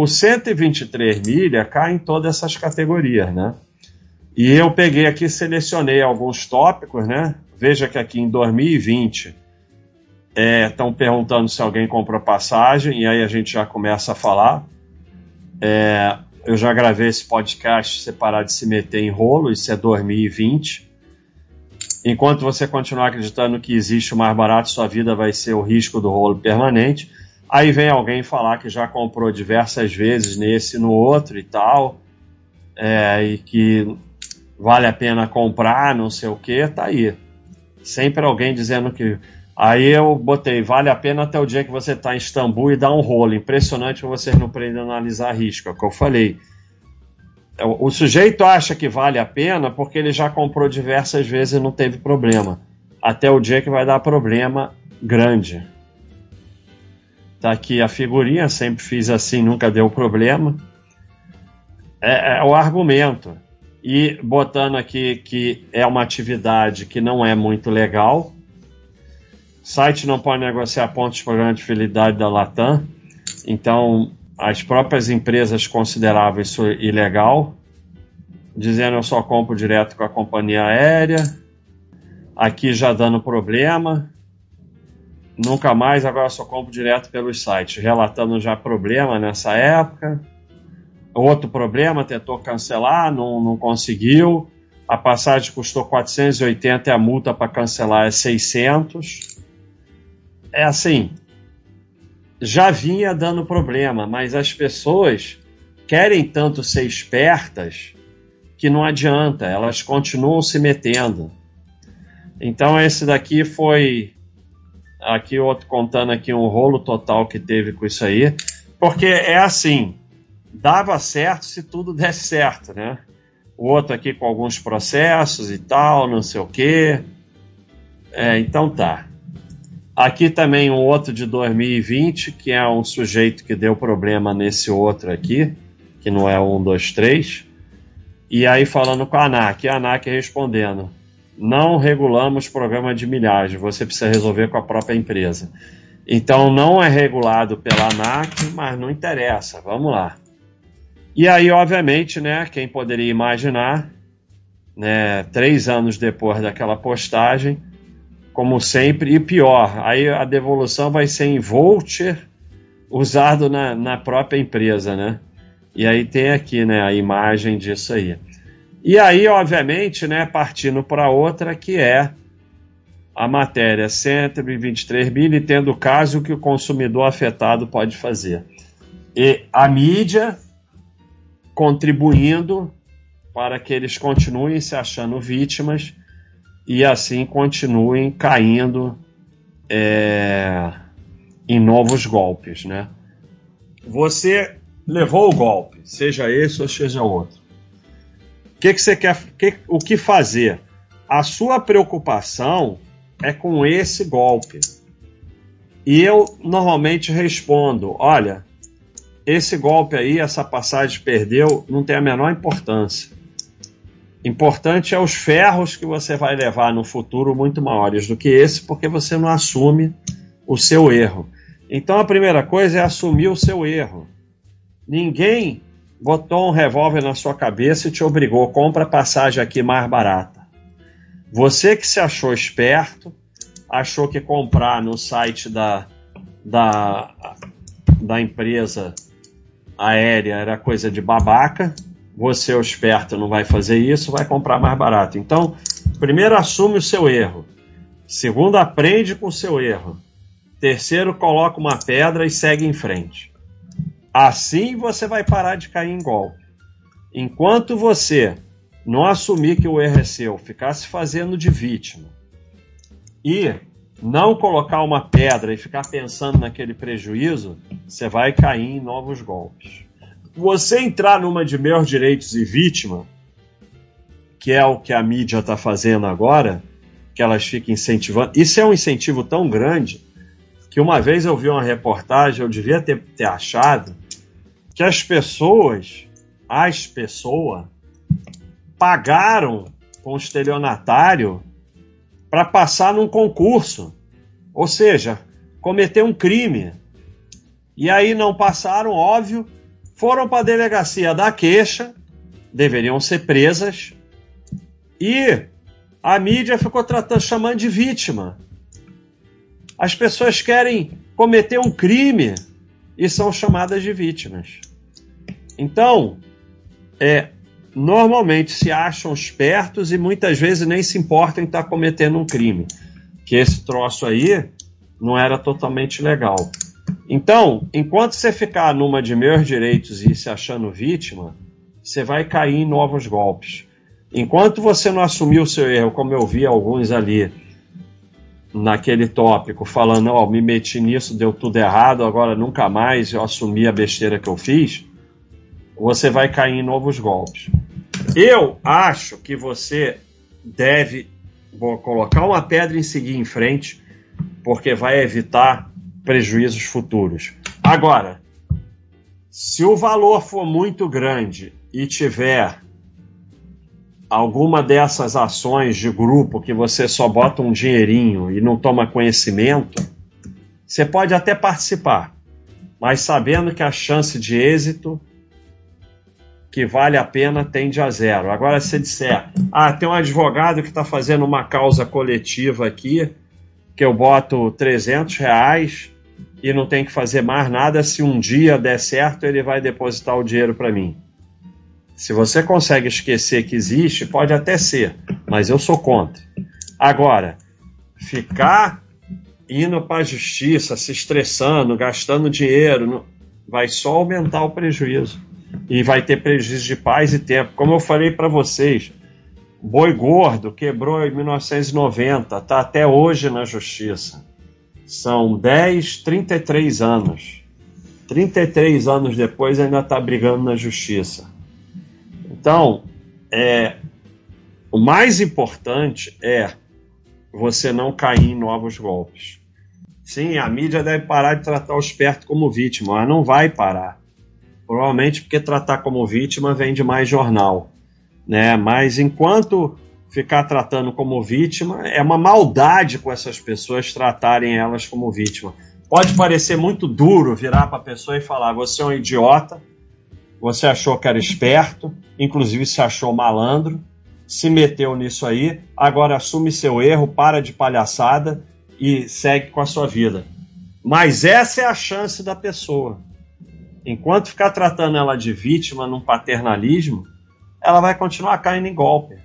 o 123 milha cai em todas essas categorias, né? E eu peguei aqui, selecionei alguns tópicos, né? Veja que aqui em 2020 estão é, perguntando se alguém comprou passagem, e aí a gente já começa a falar. É, eu já gravei esse podcast separado de se meter em rolo, isso é 2020. Enquanto você continuar acreditando que existe o mais barato, sua vida vai ser o risco do rolo permanente. Aí vem alguém falar que já comprou diversas vezes nesse no outro e tal, é, e que vale a pena comprar, não sei o que, tá aí. Sempre alguém dizendo que. Aí eu botei, vale a pena até o dia que você está em Istambul e dá um rolo. Impressionante vocês não aprendem a analisar risco, é o que eu falei. O sujeito acha que vale a pena porque ele já comprou diversas vezes e não teve problema. Até o dia que vai dar problema grande. Tá aqui a figurinha, sempre fiz assim, nunca deu problema. É, é, o argumento. E botando aqui que é uma atividade que não é muito legal. Site não pode negociar pontos de programa de fidelidade da Latam. Então, as próprias empresas consideravam isso ilegal, dizendo eu só compro direto com a companhia aérea. Aqui já dando problema. Nunca mais, agora só compro direto pelos sites, relatando já problema nessa época. Outro problema, tentou cancelar, não, não conseguiu. A passagem custou 480 e a multa para cancelar é 600. É assim, já vinha dando problema, mas as pessoas querem tanto ser espertas que não adianta, elas continuam se metendo. Então esse daqui foi Aqui outro contando aqui um rolo total que teve com isso aí. Porque é assim, dava certo se tudo desse certo, né? O outro aqui com alguns processos e tal, não sei o quê. É, então tá. Aqui também um outro de 2020, que é um sujeito que deu problema nesse outro aqui, que não é um, dois, três. E aí falando com a ANAC, a ANAC respondendo não regulamos programa de milhagem, você precisa resolver com a própria empresa. Então não é regulado pela ANAC, mas não interessa, vamos lá. E aí, obviamente, né, quem poderia imaginar, né, três anos depois daquela postagem, como sempre, e pior, aí a devolução vai ser em voucher usado na, na própria empresa, né? E aí tem aqui, né, a imagem disso aí. E aí, obviamente, né, partindo para outra, que é a matéria 123 mil e tendo o caso que o consumidor afetado pode fazer. E a mídia contribuindo para que eles continuem se achando vítimas e assim continuem caindo é, em novos golpes, né? Você levou o golpe, seja esse ou seja outro que, que você quer? Que, o que fazer? A sua preocupação é com esse golpe. E eu normalmente respondo: olha, esse golpe aí, essa passagem perdeu, não tem a menor importância. Importante é os ferros que você vai levar no futuro muito maiores do que esse, porque você não assume o seu erro. Então a primeira coisa é assumir o seu erro. Ninguém botou um revólver na sua cabeça e te obrigou, compra passagem aqui mais barata. Você que se achou esperto, achou que comprar no site da, da, da empresa aérea era coisa de babaca, você, o esperto, não vai fazer isso, vai comprar mais barato. Então, primeiro assume o seu erro. Segundo, aprende com o seu erro. Terceiro, coloca uma pedra e segue em frente. Assim você vai parar de cair em golpe. Enquanto você não assumir que o erro é seu, ficar se fazendo de vítima e não colocar uma pedra e ficar pensando naquele prejuízo, você vai cair em novos golpes. Você entrar numa de meus direitos e vítima, que é o que a mídia está fazendo agora, que elas ficam incentivando. Isso é um incentivo tão grande que uma vez eu vi uma reportagem, eu devia ter, ter achado, que as pessoas, as pessoas, pagaram com o estelionatário para passar num concurso. Ou seja, cometer um crime. E aí não passaram, óbvio, foram para a delegacia da queixa, deveriam ser presas, e a mídia ficou tratando, chamando de vítima. As pessoas querem cometer um crime e são chamadas de vítimas. Então, é, normalmente se acham espertos e muitas vezes nem se importam em estar cometendo um crime. Que esse troço aí não era totalmente legal. Então, enquanto você ficar numa de meus direitos e se achando vítima, você vai cair em novos golpes. Enquanto você não assumir o seu erro, como eu vi alguns ali naquele tópico, falando, ó, oh, me meti nisso, deu tudo errado, agora nunca mais eu assumi a besteira que eu fiz, você vai cair em novos golpes. Eu acho que você deve colocar uma pedra e seguir em frente, porque vai evitar prejuízos futuros. Agora, se o valor for muito grande e tiver alguma dessas ações de grupo que você só bota um dinheirinho e não toma conhecimento, você pode até participar, mas sabendo que a chance de êxito que vale a pena tende a zero. Agora, se disser, ah, tem um advogado que está fazendo uma causa coletiva aqui, que eu boto 300 reais e não tem que fazer mais nada, se um dia der certo, ele vai depositar o dinheiro para mim. Se você consegue esquecer que existe, pode até ser, mas eu sou contra. Agora, ficar indo para a justiça, se estressando, gastando dinheiro, vai só aumentar o prejuízo. E vai ter prejuízo de paz e tempo. Como eu falei para vocês, Boi Gordo quebrou em 1990, está até hoje na justiça. São 10, 33 anos. 33 anos depois ainda está brigando na justiça. Então, é, o mais importante é você não cair em novos golpes. Sim, a mídia deve parar de tratar o esperto como vítima, mas não vai parar. Provavelmente porque tratar como vítima vende mais jornal. Né? Mas enquanto ficar tratando como vítima, é uma maldade com essas pessoas tratarem elas como vítima. Pode parecer muito duro virar para a pessoa e falar: você é um idiota, você achou que era esperto, inclusive se achou malandro, se meteu nisso aí, agora assume seu erro, para de palhaçada e segue com a sua vida. Mas essa é a chance da pessoa. Enquanto ficar tratando ela de vítima num paternalismo, ela vai continuar caindo em golpe.